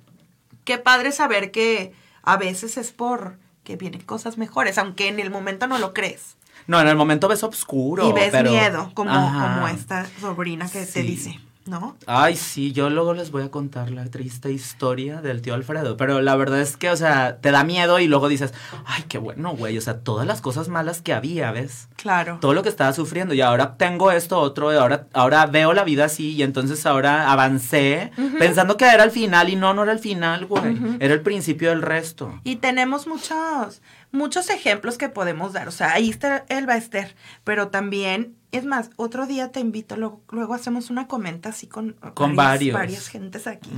qué padre saber que a veces es por que vienen cosas mejores, aunque en el momento no lo crees.
No, en el momento ves oscuro.
y ves
pero-
miedo, como, como esta sobrina que te dice, ¿no?
Ay, sí, yo luego les voy a contar la triste historia del tío Alfredo. Pero la verdad es que, o sea, te da miedo y luego dices, ay, qué bueno, güey. O sea, todas las cosas malas que había, ¿ves?
Claro.
Todo lo que estaba sufriendo. Y ahora tengo esto, otro, y ahora, ahora veo la vida así. Y entonces ahora avancé pensando que era el final. Y no, no era el final, güey. Era el principio del resto.
Y tenemos muchos, muchos ejemplos que podemos dar. O sea, ahí está Elba Esther, pero también, es más, otro día te invito, luego, luego hacemos una comenta así con,
Con
varias,
varios.
varias gentes aquí.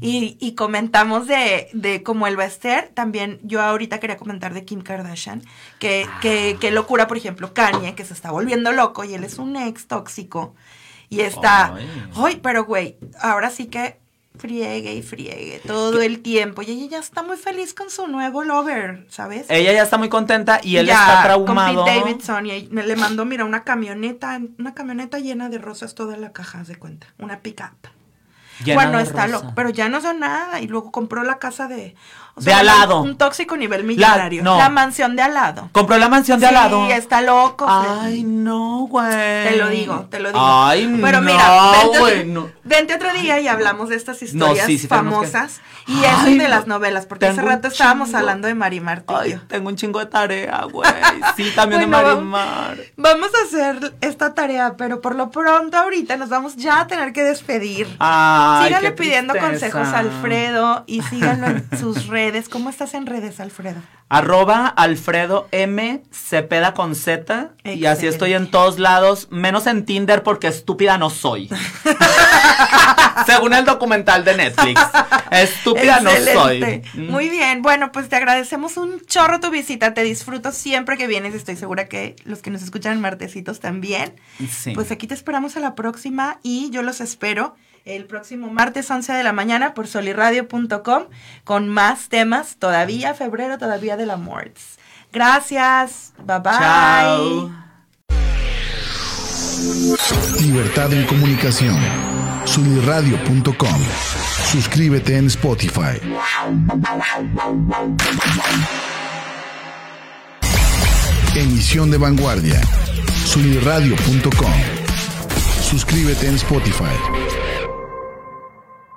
Y, y comentamos de, de como Elba Esther, también yo ahorita quería comentar de Kim Kardashian, que, que, que locura, por ejemplo, Kanye, que se está volviendo loco y él es un ex tóxico. Y está,
ay,
pero güey, ahora sí que friegue y friegue todo el tiempo. Y ella ya está muy feliz con su nuevo lover, ¿sabes?
Ella ya está muy contenta y él
Ya,
está traumado.
Con Pete Davidson y le mandó, mira, una camioneta, una camioneta llena de rosas, toda la caja, de cuenta. Una pick-up. bueno,
de
está loco, pero ya no son nada. Y luego compró la casa de. o
De al lado.
Un tóxico nivel millonario.
no.
La mansión de al lado.
Compró la mansión de al lado.
Sí, está loco.
Ay, no, güey.
Te lo digo, te lo digo.
Ay,
Pero
no,
mira, vente,
güey, no.
Vente otro día y hablamos de estas historias
sí, sí tenemos que-
famosas y eso
Ay,
de las
no.
novelas, porque hace rato estábamos
chingo.
hablando de Mari Martillo.
Ay, tengo un chingo de tarea, güey. Sí, también
Bueno,
de Marimar.
Vamos a hacer esta tarea, pero por lo pronto ahorita nos vamos ya a tener que despedir.
Ay,
Síganle pidiendo
tristeza.
consejos a Alfredo y síganlo en sus redes. ¿Cómo estás en redes, Alfredo?
Arroba Alfredo M. Cepeda con Z. Y así estoy en todos lados, menos en Tinder porque estúpida no soy. Según el documental de Netflix. Estúpida no soy. Mm.
Muy bien. Bueno, pues te agradecemos un chorro tu visita. Te disfruto siempre que vienes. Estoy segura que los que nos escuchan en martesitos también.
Sí.
Pues aquí te esperamos a la próxima y yo los espero el próximo martes 11 de la mañana por soliradio.com con más temas todavía, febrero todavía del amor. Gracias. Bye bye.
Chao.
Libertad en comunicación. Sunirradio.com. Suscríbete en Spotify. Emisión de vanguardia. Sunirradio.com. Suscríbete en Spotify.